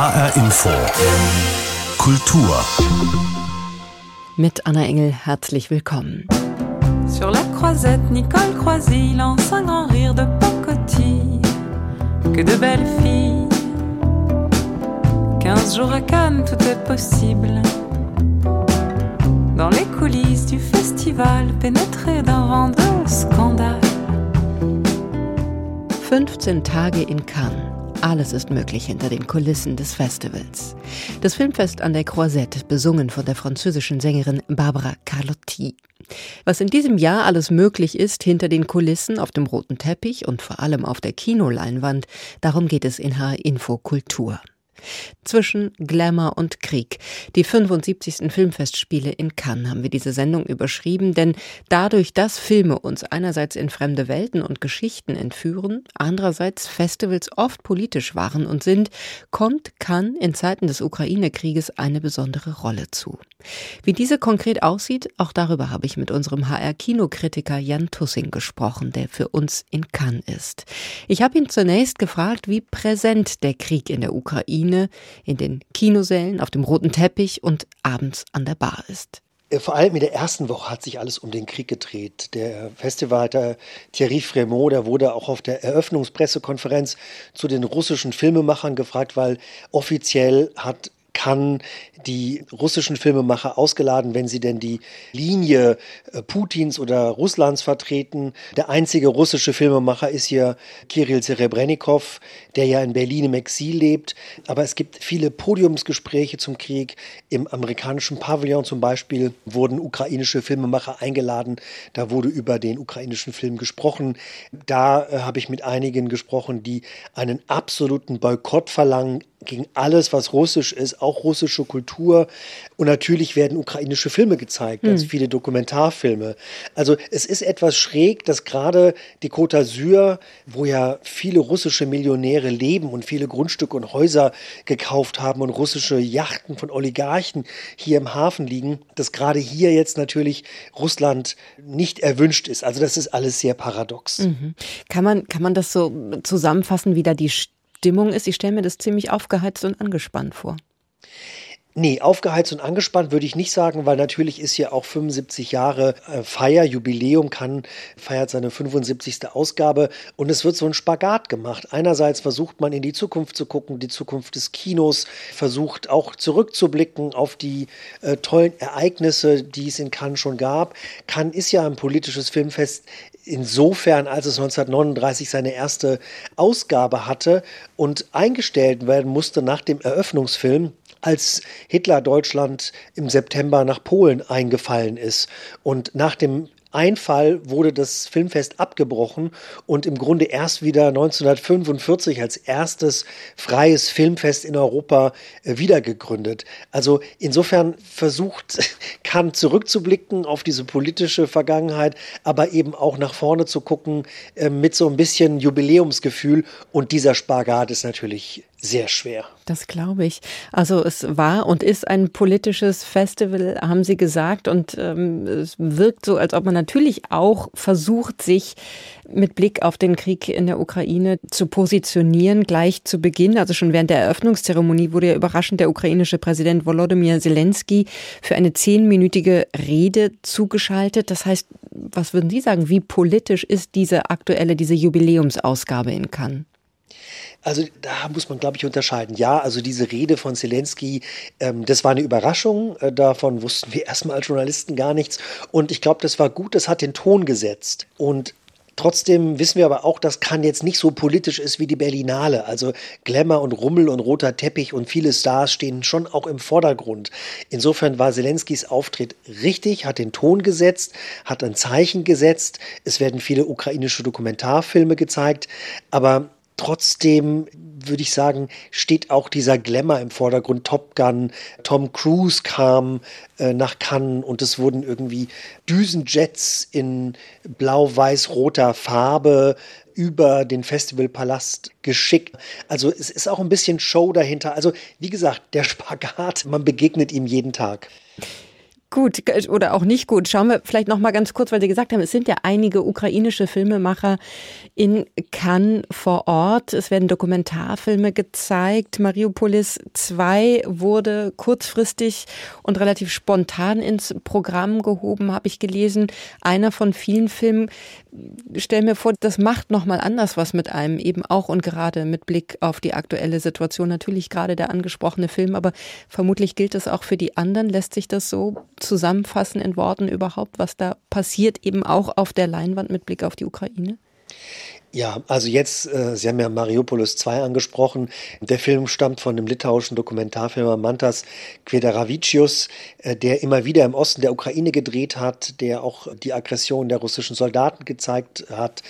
HR Info. Kultur. Mit Anna Engel herzlich willkommen. Sur la croisette, Nicole Croisy lance un grand rire de pacotille. Que de belles filles. 15 jours à Cannes, tout est possible. Dans les coulisses du festival, pénétré d'un vent de scandale. 15 Tage in Cannes. Alles ist möglich hinter den Kulissen des Festivals. Das Filmfest an der Croisette, besungen von der französischen Sängerin Barbara Carlotti. Was in diesem Jahr alles möglich ist hinter den Kulissen auf dem roten Teppich und vor allem auf der Kinoleinwand, darum geht es in HR Info Kultur. Zwischen Glamour und Krieg. Die 75. Filmfestspiele in Cannes haben wir diese Sendung überschrieben, denn dadurch, dass Filme uns einerseits in fremde Welten und Geschichten entführen, andererseits Festivals oft politisch waren und sind, kommt Cannes in Zeiten des Ukraine-Krieges eine besondere Rolle zu. Wie diese konkret aussieht, auch darüber habe ich mit unserem HR-Kinokritiker Jan Tussing gesprochen, der für uns in Cannes ist. Ich habe ihn zunächst gefragt, wie präsent der Krieg in der Ukraine Bühne, in den Kinosälen, auf dem roten Teppich und abends an der Bar ist. Äh, vor allem in der ersten Woche hat sich alles um den Krieg gedreht. Der Festivalleiter Thierry Fremont, der wurde auch auf der Eröffnungspressekonferenz zu den russischen Filmemachern gefragt, weil offiziell hat kann die russischen Filmemacher ausgeladen, wenn sie denn die Linie äh, Putins oder Russlands vertreten. Der einzige russische Filmemacher ist hier Kirill Serebrennikov, der ja in Berlin im Exil lebt. Aber es gibt viele Podiumsgespräche zum Krieg. Im amerikanischen Pavillon zum Beispiel wurden ukrainische Filmemacher eingeladen. Da wurde über den ukrainischen Film gesprochen. Da äh, habe ich mit einigen gesprochen, die einen absoluten Boykott verlangen gegen alles, was russisch ist, auch russische Kultur. Und natürlich werden ukrainische Filme gezeigt, ganz hm. viele Dokumentarfilme. Also es ist etwas schräg, dass gerade die Côte d'Azur, wo ja viele russische Millionäre leben und viele Grundstücke und Häuser gekauft haben und russische Yachten von Oligarchen hier im Hafen liegen, dass gerade hier jetzt natürlich Russland nicht erwünscht ist. Also das ist alles sehr paradox. Mhm. Kann man, kann man das so zusammenfassen, wie da die Stimmung ist. Ich stelle mir das ziemlich aufgeheizt und angespannt vor. Nee, aufgeheizt und angespannt würde ich nicht sagen, weil natürlich ist ja auch 75 Jahre äh, Feier, Jubiläum, kann feiert seine 75. Ausgabe und es wird so ein Spagat gemacht. Einerseits versucht man in die Zukunft zu gucken, die Zukunft des Kinos, versucht auch zurückzublicken auf die äh, tollen Ereignisse, die es in Cannes schon gab. Cannes ist ja ein politisches Filmfest insofern, als es 1939 seine erste Ausgabe hatte und eingestellt werden musste nach dem Eröffnungsfilm als Hitler Deutschland im September nach Polen eingefallen ist. Und nach dem Einfall wurde das Filmfest abgebrochen und im Grunde erst wieder 1945 als erstes freies Filmfest in Europa äh, wiedergegründet. Also insofern versucht kann zurückzublicken auf diese politische Vergangenheit, aber eben auch nach vorne zu gucken äh, mit so ein bisschen Jubiläumsgefühl und dieser Spagat ist natürlich sehr schwer. Das glaube ich. Also es war und ist ein politisches Festival, haben Sie gesagt, und ähm, es wirkt so, als ob man natürlich auch versucht, sich mit Blick auf den Krieg in der Ukraine zu positionieren, gleich zu Beginn. Also schon während der Eröffnungszeremonie wurde ja überraschend der ukrainische Präsident Volodymyr Zelensky für eine zehnminütige Rede zugeschaltet. Das heißt, was würden Sie sagen, wie politisch ist diese aktuelle, diese Jubiläumsausgabe in Cannes? Also da muss man, glaube ich, unterscheiden. Ja, also diese Rede von Zelensky, ähm, das war eine Überraschung. Äh, davon wussten wir erstmal als Journalisten gar nichts. Und ich glaube, das war gut, das hat den Ton gesetzt. Und Trotzdem wissen wir aber auch, dass Cannes jetzt nicht so politisch ist wie die Berlinale. Also Glamour und Rummel und roter Teppich und viele Stars stehen schon auch im Vordergrund. Insofern war Zelenskys Auftritt richtig, hat den Ton gesetzt, hat ein Zeichen gesetzt. Es werden viele ukrainische Dokumentarfilme gezeigt, aber Trotzdem würde ich sagen, steht auch dieser Glamour im Vordergrund. Top Gun, Tom Cruise kam äh, nach Cannes und es wurden irgendwie Düsenjets in blau-weiß-roter Farbe über den Festivalpalast geschickt. Also es ist auch ein bisschen Show dahinter. Also wie gesagt, der Spagat, man begegnet ihm jeden Tag. Gut oder auch nicht gut. Schauen wir vielleicht noch mal ganz kurz, weil Sie gesagt haben, es sind ja einige ukrainische Filmemacher in Cannes vor Ort. Es werden Dokumentarfilme gezeigt. Mariupolis 2 wurde kurzfristig und relativ spontan ins Programm gehoben, habe ich gelesen. Einer von vielen Filmen. Stell mir vor, das macht noch mal anders was mit einem eben auch und gerade mit Blick auf die aktuelle Situation. Natürlich gerade der angesprochene Film, aber vermutlich gilt es auch für die anderen. Lässt sich das so zusammenfassen in Worten überhaupt, was da passiert, eben auch auf der Leinwand mit Blick auf die Ukraine? Ja, also jetzt, äh, Sie haben ja Mariupolis 2 angesprochen. Der Film stammt von dem litauischen Dokumentarfilmer Mantas Kvedaravičius, äh, der immer wieder im Osten der Ukraine gedreht hat, der auch die Aggression der russischen Soldaten gezeigt hat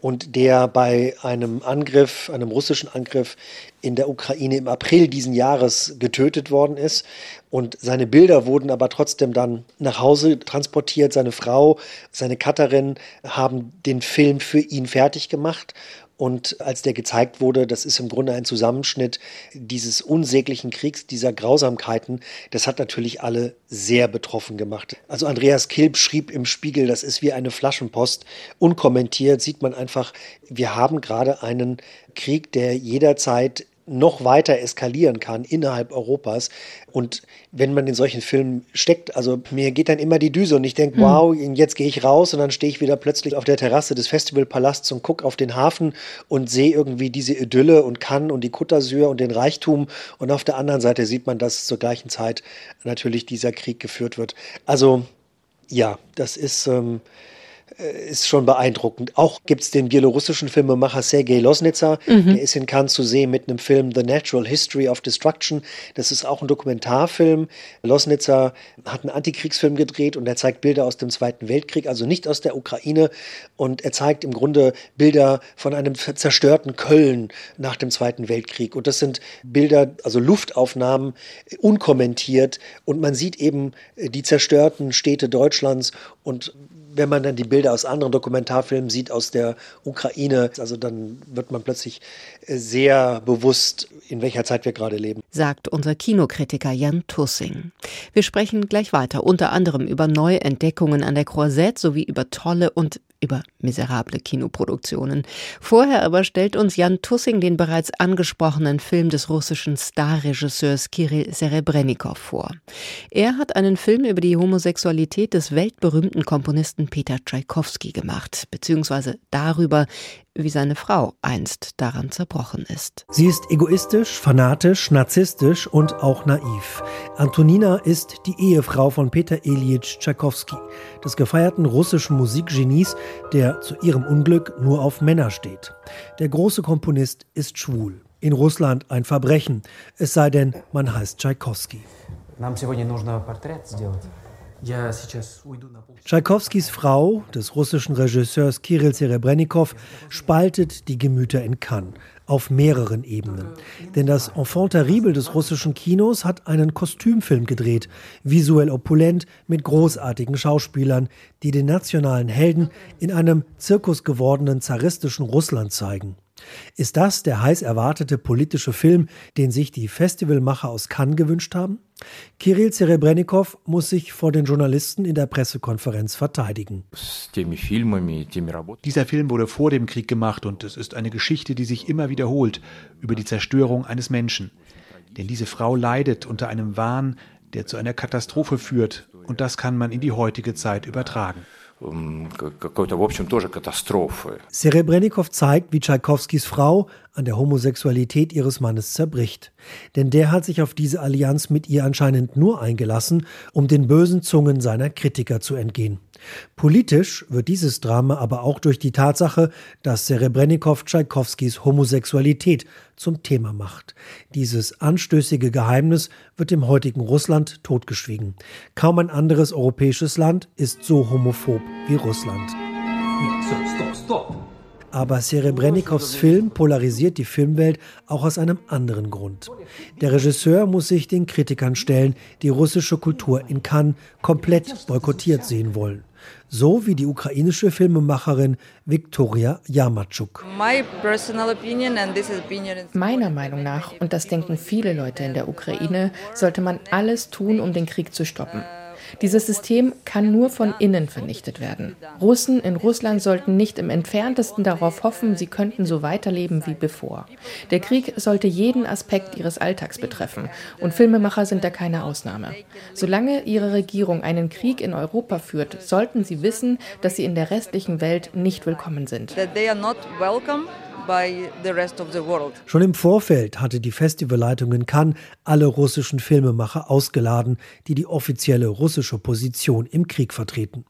und der bei einem Angriff, einem russischen Angriff in der Ukraine im April diesen Jahres getötet worden ist. Und seine Bilder wurden aber trotzdem dann nach Hause transportiert. Seine Frau, seine Cutterin haben den Film für ihn fertig gemacht. Und als der gezeigt wurde, das ist im Grunde ein Zusammenschnitt dieses unsäglichen Kriegs, dieser Grausamkeiten, das hat natürlich alle sehr betroffen gemacht. Also Andreas Kilb schrieb im Spiegel, das ist wie eine Flaschenpost. Unkommentiert sieht man einfach, wir haben gerade einen Krieg, der jederzeit noch weiter eskalieren kann innerhalb Europas. Und wenn man in solchen Filmen steckt, also mir geht dann immer die Düse und ich denke, mhm. wow, jetzt gehe ich raus und dann stehe ich wieder plötzlich auf der Terrasse des Festivalpalasts und gucke auf den Hafen und sehe irgendwie diese Idylle und Cannes und die Côte d'Azur und den Reichtum. Und auf der anderen Seite sieht man, dass zur gleichen Zeit natürlich dieser Krieg geführt wird. Also ja, das ist. Ähm, äh, ist schon beeindruckend. Auch gibt es den bielorussischen Filmemacher Sergei Losnitzer, mhm. der ist in Cannes zu sehen mit einem Film The Natural History of Destruction. Das ist auch ein Dokumentarfilm. Losnitzer hat einen Antikriegsfilm gedreht und er zeigt Bilder aus dem Zweiten Weltkrieg, also nicht aus der Ukraine. Und er zeigt im Grunde Bilder von einem zerstörten Köln nach dem Zweiten Weltkrieg. Und das sind Bilder, also Luftaufnahmen, unkommentiert. Und man sieht eben die zerstörten Städte Deutschlands und wenn man dann die Bilder aus anderen Dokumentarfilmen sieht aus der Ukraine, also dann wird man plötzlich äh, sehr bewusst, in welcher Zeit wir gerade leben. Sagt unser Kinokritiker Jan Tussing. Wir sprechen gleich weiter, unter anderem über neue Entdeckungen an der Croisette sowie über tolle und über miserable Kinoproduktionen. Vorher aber stellt uns Jan Tussing den bereits angesprochenen Film des russischen Starregisseurs Kirill Serebrennikov vor. Er hat einen Film über die Homosexualität des weltberühmten Komponisten Peter Tschaikowski gemacht, beziehungsweise darüber, wie seine Frau einst daran zerbrochen ist. Sie ist egoistisch, fanatisch, narzisstisch und auch naiv. Antonina ist die Ehefrau von Peter Ilyich Tschaikowski, des gefeierten russischen Musikgenies, der zu ihrem Unglück nur auf Männer steht. Der große Komponist ist schwul. In Russland ein Verbrechen, es sei denn, man heißt Tschaikowski. Нам сегодня нужно портрет сделать. Tschaikowskis Frau, des russischen Regisseurs Kirill Serebrennikov, spaltet die Gemüter in Cannes auf mehreren Ebenen. Denn das Enfant terrible des russischen Kinos hat einen Kostümfilm gedreht, visuell opulent mit großartigen Schauspielern, die den nationalen Helden in einem Zirkus gewordenen zaristischen Russland zeigen. Ist das der heiß erwartete politische Film, den sich die Festivalmacher aus Cannes gewünscht haben? Kirill Serebrennikov muss sich vor den Journalisten in der Pressekonferenz verteidigen. Dieser Film wurde vor dem Krieg gemacht und es ist eine Geschichte, die sich immer wiederholt über die Zerstörung eines Menschen. Denn diese Frau leidet unter einem Wahn, der zu einer Katastrophe führt und das kann man in die heutige Zeit übertragen какой-то, в общем, тоже катастрофы. Serebrennikov zeigt, wie Tschaikowskis Frau an der Homosexualität ihres Mannes zerbricht. Denn der hat sich auf diese Allianz mit ihr anscheinend nur eingelassen, um den bösen Zungen seiner Kritiker zu entgehen. Politisch wird dieses Drama aber auch durch die Tatsache, dass Serebrennikov Tschaikowskis Homosexualität zum Thema macht. Dieses anstößige Geheimnis wird im heutigen Russland totgeschwiegen. Kaum ein anderes europäisches Land ist so homophob wie Russland. Stop, stop, stop. Aber Serebrennikows Film polarisiert die Filmwelt auch aus einem anderen Grund. Der Regisseur muss sich den Kritikern stellen, die russische Kultur in Cannes komplett boykottiert sehen wollen. So wie die ukrainische Filmemacherin Viktoria Yamatschuk. Meiner Meinung nach, und das denken viele Leute in der Ukraine, sollte man alles tun, um den Krieg zu stoppen. Dieses System kann nur von innen vernichtet werden. Russen in Russland sollten nicht im entferntesten darauf hoffen, sie könnten so weiterleben wie bevor. Der Krieg sollte jeden Aspekt ihres Alltags betreffen und Filmemacher sind da keine Ausnahme. Solange ihre Regierung einen Krieg in Europa führt, sollten sie wissen, dass sie in der restlichen Welt nicht willkommen sind. Schon im Vorfeld hatte die Festivalleitung in Cannes alle russischen Filmemacher ausgeladen, die die offizielle russische Position im Krieg vertreten.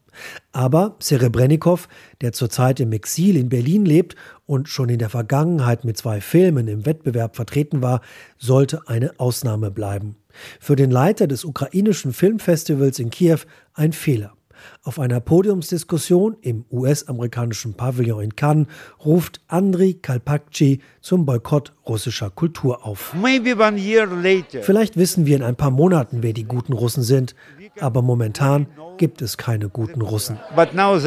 Aber Serebrennikov, der zurzeit im Exil in Berlin lebt und schon in der Vergangenheit mit zwei Filmen im Wettbewerb vertreten war, sollte eine Ausnahme bleiben. Für den Leiter des ukrainischen Filmfestivals in Kiew ein Fehler. Auf einer Podiumsdiskussion im US-amerikanischen Pavillon in Cannes ruft Andriy Kalpakci zum Boykott russischer Kultur auf. Vielleicht wissen wir in ein paar Monaten, wer die guten Russen sind, aber momentan gibt es keine guten Russen. No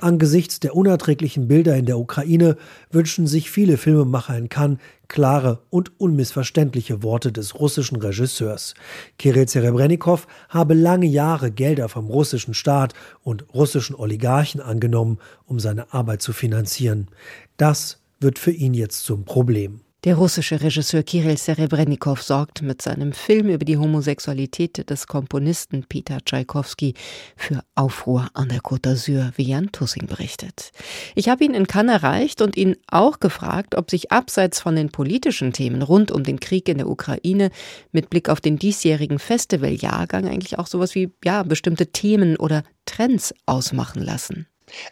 Angesichts der unerträglichen Bilder in der Ukraine wünschen sich viele Filmemacher in Cannes klare und unmissverständliche Worte des russischen Regisseurs. Kirill Serebrennikov habe lange Jahre Gelder vom russischen Staat und russischen Oligarchen angenommen, um seine Arbeit zu finanzieren. Das wird für ihn jetzt zum Problem. Der russische Regisseur Kirill Serebrennikov sorgt mit seinem Film über die Homosexualität des Komponisten Peter Tschaikowski für Aufruhr an der Côte d'Azur, wie Jan Tussing berichtet. Ich habe ihn in Cannes erreicht und ihn auch gefragt, ob sich abseits von den politischen Themen rund um den Krieg in der Ukraine mit Blick auf den diesjährigen Festivaljahrgang eigentlich auch sowas wie ja bestimmte Themen oder Trends ausmachen lassen.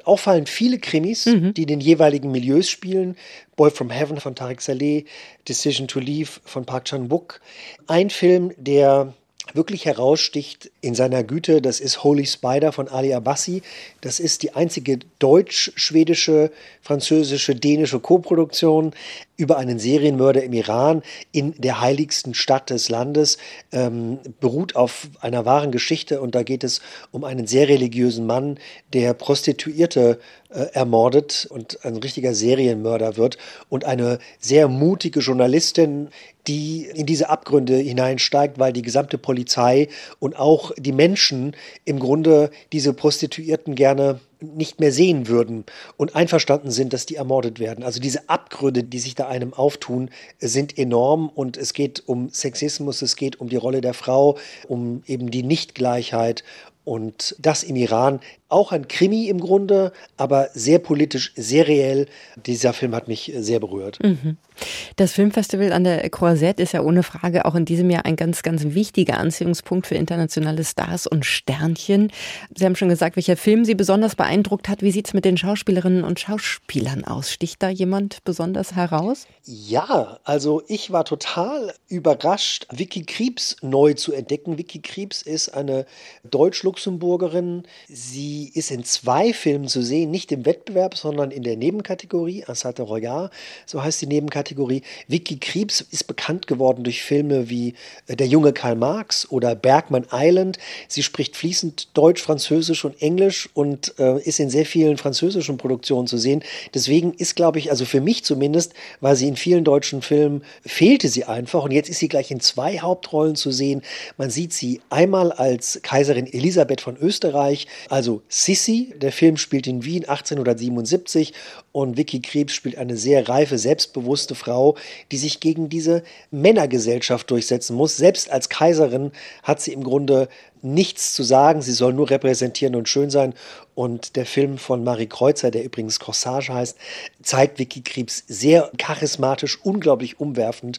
Auffallen viele Krimis, mhm. die den jeweiligen Milieus spielen. Boy from Heaven von Tarek Saleh, Decision to Leave von Park Chan-wook. Ein Film, der wirklich heraussticht in seiner Güte, das ist Holy Spider von Ali Abbasi. Das ist die einzige deutsch-schwedische, französische, dänische Koproduktion über einen Serienmörder im Iran in der heiligsten Stadt des Landes, ähm, beruht auf einer wahren Geschichte und da geht es um einen sehr religiösen Mann, der Prostituierte äh, ermordet und ein richtiger Serienmörder wird und eine sehr mutige Journalistin, die in diese Abgründe hineinsteigt, weil die gesamte Polizei und auch die Menschen im Grunde diese Prostituierten gerne nicht mehr sehen würden und einverstanden sind, dass die ermordet werden. Also diese Abgründe, die sich da einem auftun, sind enorm und es geht um Sexismus, es geht um die Rolle der Frau, um eben die Nichtgleichheit und das im Iran auch ein Krimi im Grunde, aber sehr politisch, sehr reell. Dieser Film hat mich sehr berührt. Mhm. Das Filmfestival an der Croisette ist ja ohne Frage auch in diesem Jahr ein ganz, ganz wichtiger Anziehungspunkt für internationale Stars und Sternchen. Sie haben schon gesagt, welcher Film Sie besonders beeindruckt hat. Wie sieht es mit den Schauspielerinnen und Schauspielern aus? Sticht da jemand besonders heraus? Ja, also ich war total überrascht, Vicky Kriebs neu zu entdecken. Vicky Kriebs ist eine Deutsch-Luxemburgerin. Sie ist in zwei Filmen zu sehen, nicht im Wettbewerb, sondern in der Nebenkategorie, Assate Royal, so heißt die Nebenkategorie. Kategorie. Vicky Kriebs ist bekannt geworden durch Filme wie äh, Der junge Karl Marx oder Bergman Island. Sie spricht fließend Deutsch, Französisch und Englisch und äh, ist in sehr vielen französischen Produktionen zu sehen. Deswegen ist, glaube ich, also für mich zumindest, weil sie in vielen deutschen Filmen fehlte sie einfach und jetzt ist sie gleich in zwei Hauptrollen zu sehen. Man sieht sie einmal als Kaiserin Elisabeth von Österreich, also Sissi. Der Film spielt in Wien 1877 und Vicky Krebs spielt eine sehr reife, selbstbewusste Frau, die sich gegen diese Männergesellschaft durchsetzen muss. Selbst als Kaiserin hat sie im Grunde nichts zu sagen. Sie soll nur repräsentieren und schön sein. Und der Film von Marie Kreuzer, der übrigens Corsage heißt, zeigt Vicky Krebs sehr charismatisch, unglaublich umwerfend.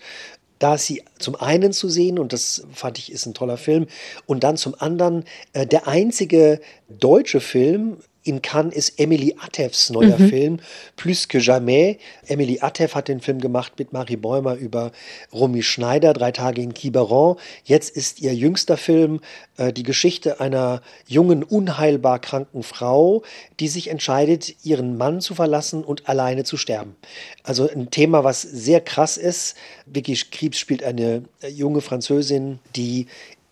Da ist sie zum einen zu sehen, und das fand ich ist ein toller Film, und dann zum anderen äh, der einzige deutsche Film, in Cannes ist Emily Attefs neuer mhm. Film, Plus que jamais. Emily Attef hat den Film gemacht mit Marie Bäumer über Romy Schneider, Drei Tage in Quiberon. Jetzt ist ihr jüngster Film äh, die Geschichte einer jungen, unheilbar kranken Frau, die sich entscheidet, ihren Mann zu verlassen und alleine zu sterben. Also ein Thema, was sehr krass ist. Vicky Kriebs spielt eine äh, junge Französin, die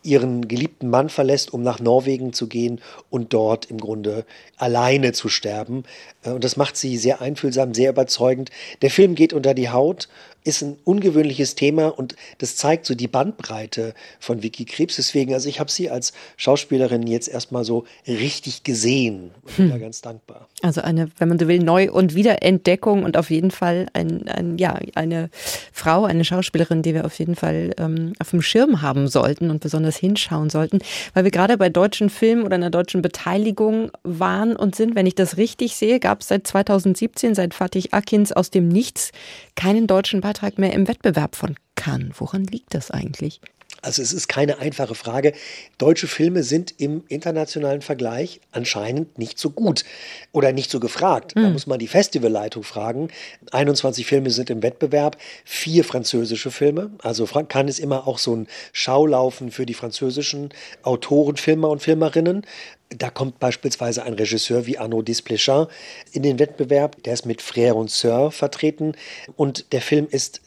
ihren geliebten Mann verlässt, um nach Norwegen zu gehen und dort im Grunde alleine zu sterben. Äh, und das macht sie sehr einfühlsam, sehr überzeugend. Der Film geht unter die Haut ist ein ungewöhnliches Thema und das zeigt so die Bandbreite von Vicky Krebs. Deswegen, also ich habe sie als Schauspielerin jetzt erstmal so richtig gesehen und bin hm. da ganz dankbar. Also eine, wenn man so will, Neu- und Wiederentdeckung und auf jeden Fall ein, ein, ja, eine Frau, eine Schauspielerin, die wir auf jeden Fall ähm, auf dem Schirm haben sollten und besonders hinschauen sollten, weil wir gerade bei deutschen Filmen oder einer deutschen Beteiligung waren und sind. Wenn ich das richtig sehe, gab es seit 2017, seit Fatih Akins aus dem Nichts keinen deutschen Beitrag mehr im Wettbewerb von Cannes. Woran liegt das eigentlich? Also es ist keine einfache Frage. Deutsche Filme sind im internationalen Vergleich anscheinend nicht so gut oder nicht so gefragt. Mhm. Da hm. muss man die Festivalleitung fragen. 21 Filme sind im Wettbewerb, vier französische Filme. Also kann es immer auch so ein Schaulaufen für die französischen Autoren, Filmer und Filmerinnen. Da kommt beispielsweise ein Regisseur wie Arnaud Desplechin in den Wettbewerb. Der ist mit Frère und Sœur vertreten. Und der Film ist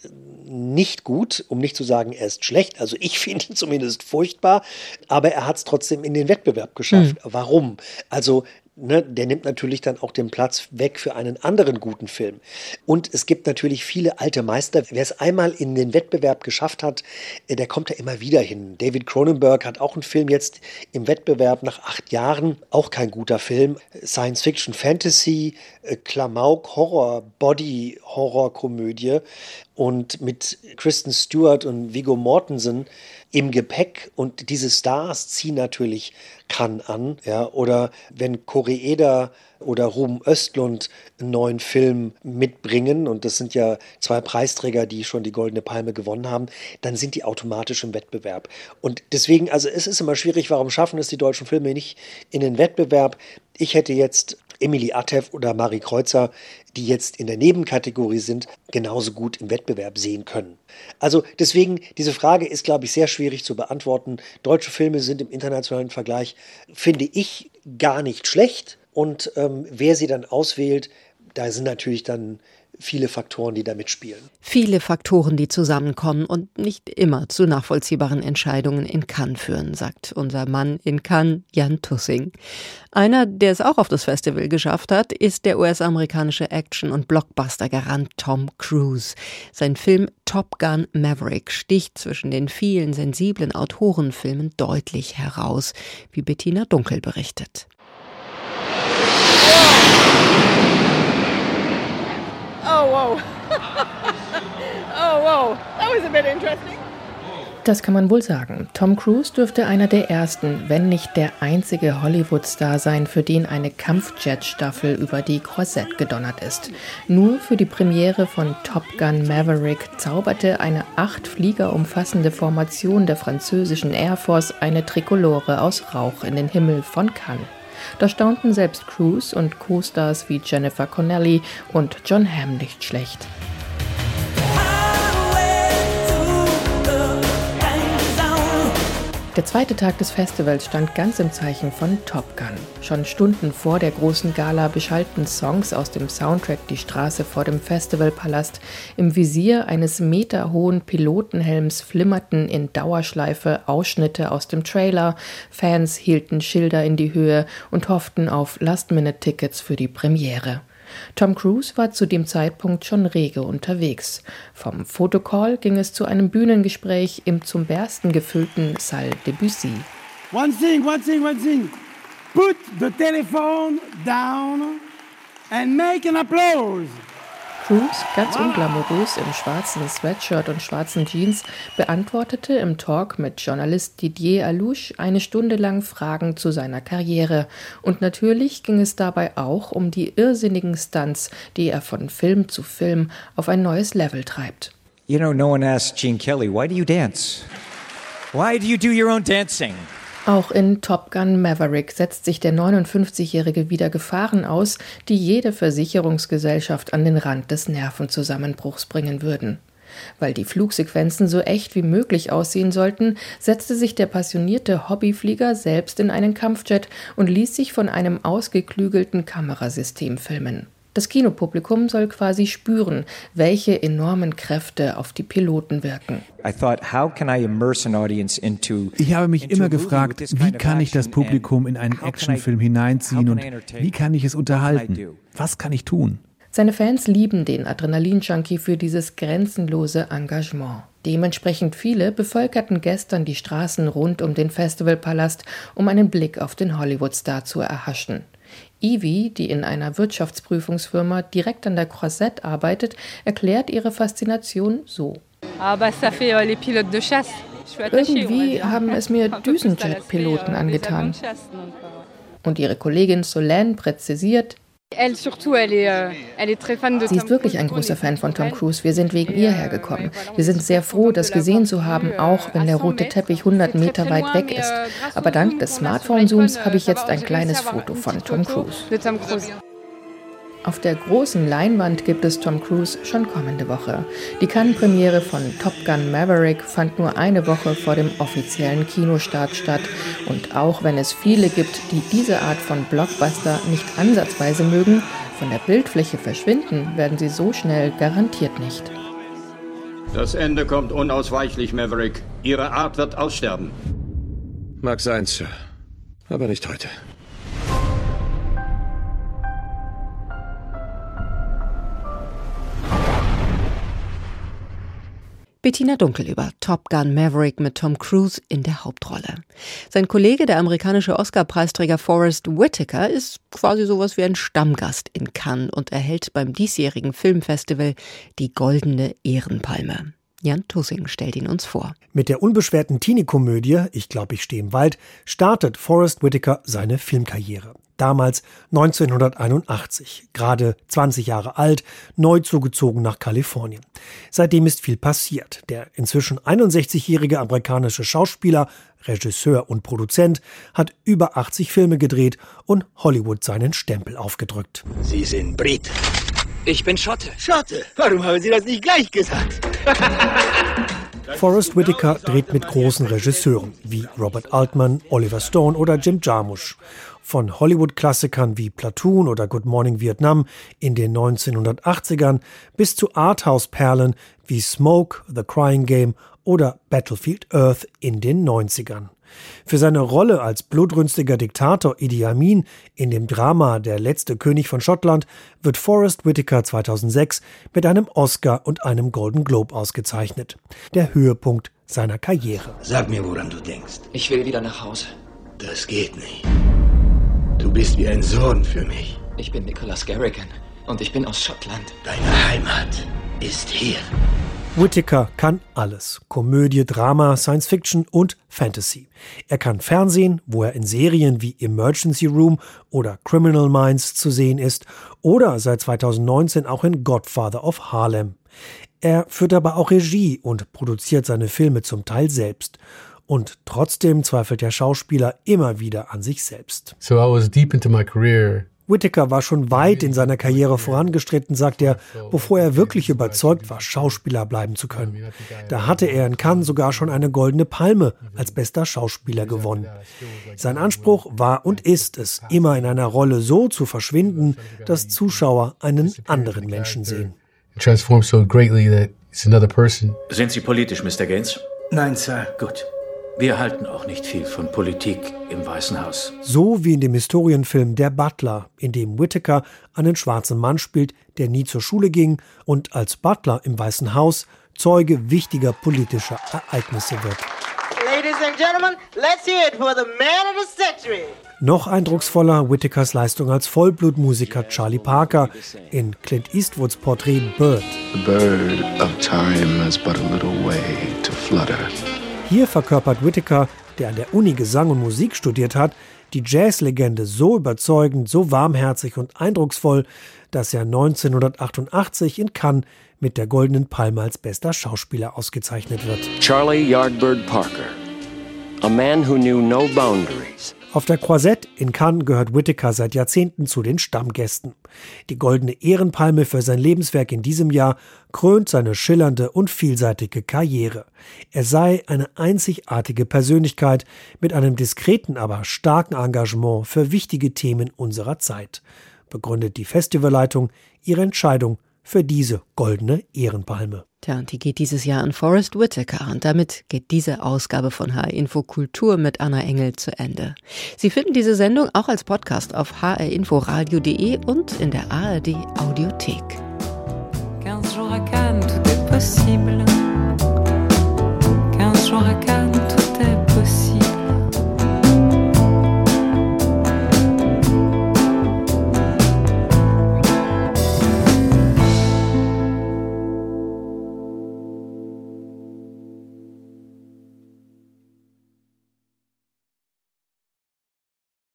nicht gut, um nicht zu sagen, er ist schlecht. Also ich finde ihn zumindest furchtbar, aber er hat es trotzdem in den Wettbewerb geschafft. Mhm. Warum? Also ne, der nimmt natürlich dann auch den Platz weg für einen anderen guten Film. Und es gibt natürlich viele alte Meister. Wer es einmal in den Wettbewerb geschafft hat, äh, der kommt da immer wieder hin. David Cronenberg hat auch einen Film jetzt im Wettbewerb nach acht Jahren. Auch kein guter Film. Science Fiction, Fantasy, äh, Klamauk, Horror, Body, Horror-Komödie. Und mit Kristen Stewart und Viggo Mortensen im Gepäck und diese Stars ziehen natürlich kann an, ja, oder wenn Koreeda oder Ruben Östlund einen neuen Film mitbringen, und das sind ja zwei Preisträger, die schon die Goldene Palme gewonnen haben, dann sind die automatisch im Wettbewerb. Und deswegen, also es ist immer schwierig, warum schaffen es die deutschen Filme nicht in den Wettbewerb? Ich hätte jetzt Emily Attev oder Marie Kreuzer, die jetzt in der Nebenkategorie sind, genauso gut im Wettbewerb sehen können. Also deswegen, diese Frage ist, glaube ich, sehr schwierig zu beantworten. Deutsche Filme sind im internationalen Vergleich, finde ich, gar nicht schlecht. Und ähm, wer sie dann auswählt, da sind natürlich dann viele Faktoren, die da mitspielen. Viele Faktoren, die zusammenkommen und nicht immer zu nachvollziehbaren Entscheidungen in Cannes führen, sagt unser Mann in Cannes, Jan Tussing. Einer, der es auch auf das Festival geschafft hat, ist der US-amerikanische Action- und Blockbuster-Garant Tom Cruise. Sein Film Top Gun Maverick sticht zwischen den vielen sensiblen Autorenfilmen deutlich heraus, wie Bettina Dunkel berichtet. oh, wow. That was a bit interesting. Das kann man wohl sagen. Tom Cruise dürfte einer der ersten, wenn nicht der einzige Hollywood-Star sein, für den eine Kampfjet-Staffel über die Croisette gedonnert ist. Nur für die Premiere von Top Gun Maverick zauberte eine acht Flieger umfassende Formation der französischen Air Force eine Trikolore aus Rauch in den Himmel von Cannes. Da staunten selbst Cruise und Co-Stars wie Jennifer Connelly und John Hamm nicht schlecht. Der zweite Tag des Festivals stand ganz im Zeichen von Top Gun. Schon Stunden vor der großen Gala beschallten Songs aus dem Soundtrack Die Straße vor dem Festivalpalast. Im Visier eines meterhohen Pilotenhelms flimmerten in Dauerschleife Ausschnitte aus dem Trailer. Fans hielten Schilder in die Höhe und hofften auf Last-Minute-Tickets für die Premiere. Tom Cruise war zu dem Zeitpunkt schon rege unterwegs. Vom Fotocall ging es zu einem Bühnengespräch im zum Bersten gefüllten Salle Debussy. One thing, one thing, one thing. Put the telephone down and make an applause. Cruise, ganz unglamourös im schwarzen Sweatshirt und schwarzen Jeans, beantwortete im Talk mit Journalist Didier Alouche eine Stunde lang Fragen zu seiner Karriere. Und natürlich ging es dabei auch um die irrsinnigen Stunts, die er von Film zu Film auf ein neues Level treibt. You know, no one asked Gene Kelly, why do you dance? Why do you do your own dancing? Auch in Top Gun Maverick setzt sich der 59-Jährige wieder Gefahren aus, die jede Versicherungsgesellschaft an den Rand des Nervenzusammenbruchs bringen würden. Weil die Flugsequenzen so echt wie möglich aussehen sollten, setzte sich der passionierte Hobbyflieger selbst in einen Kampfjet und ließ sich von einem ausgeklügelten Kamerasystem filmen. Das Kinopublikum soll quasi spüren, welche enormen Kräfte auf die Piloten wirken. Ich habe mich immer gefragt, wie kann ich das Publikum in einen Actionfilm hineinziehen und wie kann ich es unterhalten? Was kann ich tun? Seine Fans lieben den Adrenalin-Junkie für dieses grenzenlose Engagement. Dementsprechend viele bevölkerten gestern die Straßen rund um den Festivalpalast, um einen Blick auf den Hollywood-Star zu erhaschen. Ivy, die in einer Wirtschaftsprüfungsfirma direkt an der Croisette arbeitet, erklärt ihre Faszination so. Euh, Irgendwie haben es mir Düsenjet-Piloten angetan. Und ihre Kollegin Solène präzisiert, Euh, Sie ist wirklich ein großer Fan von Tom Cruise. Wir sind wegen ihr hergekommen. Wir sind sehr froh, das gesehen zu haben, auch wenn der rote Teppich 100 Meter weit weg ist. Euh, Aber dank des Smartphone-Zooms habe ich jetzt ein kleines Foto von Tom Cruise. Auf der großen Leinwand gibt es Tom Cruise schon kommende Woche. Die Cannes-Premiere von Top Gun Maverick fand nur eine Woche vor dem offiziellen Kinostart statt. Und auch wenn es viele gibt, die diese Art von Blockbuster nicht ansatzweise mögen, von der Bildfläche verschwinden werden sie so schnell garantiert nicht. Das Ende kommt unausweichlich, Maverick. Ihre Art wird aussterben. Mag sein, Sir. Aber nicht heute. Bettina Dunkel über Top Gun Maverick mit Tom Cruise in der Hauptrolle. Sein Kollege, der amerikanische Oscar-Preisträger Forrest Whitaker, ist quasi sowas wie ein Stammgast in Cannes und erhält beim diesjährigen Filmfestival die Goldene Ehrenpalme. Jan Tussing stellt ihn uns vor. Mit der unbeschwerten Teenie-Komödie Ich glaube, ich stehe im Wald startet Forrest Whitaker seine Filmkarriere damals 1981, gerade 20 Jahre alt, neu zugezogen nach Kalifornien. Seitdem ist viel passiert. Der inzwischen 61-jährige amerikanische Schauspieler, Regisseur und Produzent hat über 80 Filme gedreht und Hollywood seinen Stempel aufgedrückt. Sie sind Brit. Ich bin Schotte. Schotte? Warum haben Sie das nicht gleich gesagt? Forrest Whitaker dreht mit großen Regisseuren wie Robert Altman, Oliver Stone oder Jim Jarmusch. Von Hollywood-Klassikern wie Platoon oder Good Morning Vietnam in den 1980ern bis zu Arthouse-Perlen wie Smoke, The Crying Game oder Battlefield Earth in den 90ern. Für seine Rolle als blutrünstiger Diktator Idi Amin in dem Drama Der letzte König von Schottland wird Forrest Whitaker 2006 mit einem Oscar und einem Golden Globe ausgezeichnet. Der Höhepunkt seiner Karriere. Sag mir, woran du denkst. Ich will wieder nach Hause. Das geht nicht. Du bist wie ein Sohn für mich. Ich bin Nicholas Garrigan und ich bin aus Schottland. Deine Heimat ist hier. Whittaker kann alles. Komödie, Drama, Science Fiction und Fantasy. Er kann Fernsehen, wo er in Serien wie Emergency Room oder Criminal Minds zu sehen ist, oder seit 2019 auch in Godfather of Harlem. Er führt aber auch Regie und produziert seine Filme zum Teil selbst. Und trotzdem zweifelt der Schauspieler immer wieder an sich selbst. So I was deep into my career. Whittaker war schon weit in seiner Karriere vorangestritten, sagt er, bevor er wirklich überzeugt war, Schauspieler bleiben zu können. Da hatte er in Cannes sogar schon eine goldene Palme als bester Schauspieler gewonnen. Sein Anspruch war und ist es, immer in einer Rolle so zu verschwinden, dass Zuschauer einen anderen Menschen sehen. Sind Sie politisch, Mr. Gaines? Nein, Sir. Gut. Wir halten auch nicht viel von Politik im Weißen Haus. So wie in dem Historienfilm Der Butler, in dem Whittaker einen schwarzen Mann spielt, der nie zur Schule ging und als Butler im Weißen Haus Zeuge wichtiger politischer Ereignisse wird. Ladies and gentlemen, let's hear it for the man of the century. Noch eindrucksvoller Whittakers Leistung als Vollblutmusiker Charlie Parker in Clint Eastwoods Porträt Bird. The bird of time has but a little way to flutter. Hier verkörpert Whittaker, der an der Uni Gesang und Musik studiert hat, die Jazzlegende so überzeugend, so warmherzig und eindrucksvoll, dass er 1988 in Cannes mit der Goldenen Palme als bester Schauspieler ausgezeichnet wird. Charlie Yardbird Parker, a man who knew no boundaries. Auf der Croisette in Cannes gehört Whittaker seit Jahrzehnten zu den Stammgästen. Die goldene Ehrenpalme für sein Lebenswerk in diesem Jahr krönt seine schillernde und vielseitige Karriere. Er sei eine einzigartige Persönlichkeit mit einem diskreten, aber starken Engagement für wichtige Themen unserer Zeit. begründet die Festivalleitung ihre Entscheidung für diese goldene Ehrenpalme. Tja, und die geht dieses Jahr an Forrest Whitaker und damit geht diese Ausgabe von HR Info Kultur mit Anna Engel zu Ende. Sie finden diese Sendung auch als Podcast auf hrinforadio.de und in der ARD Audiothek. 15 jours à Cannes, tout est possible. 15 jours à Cannes.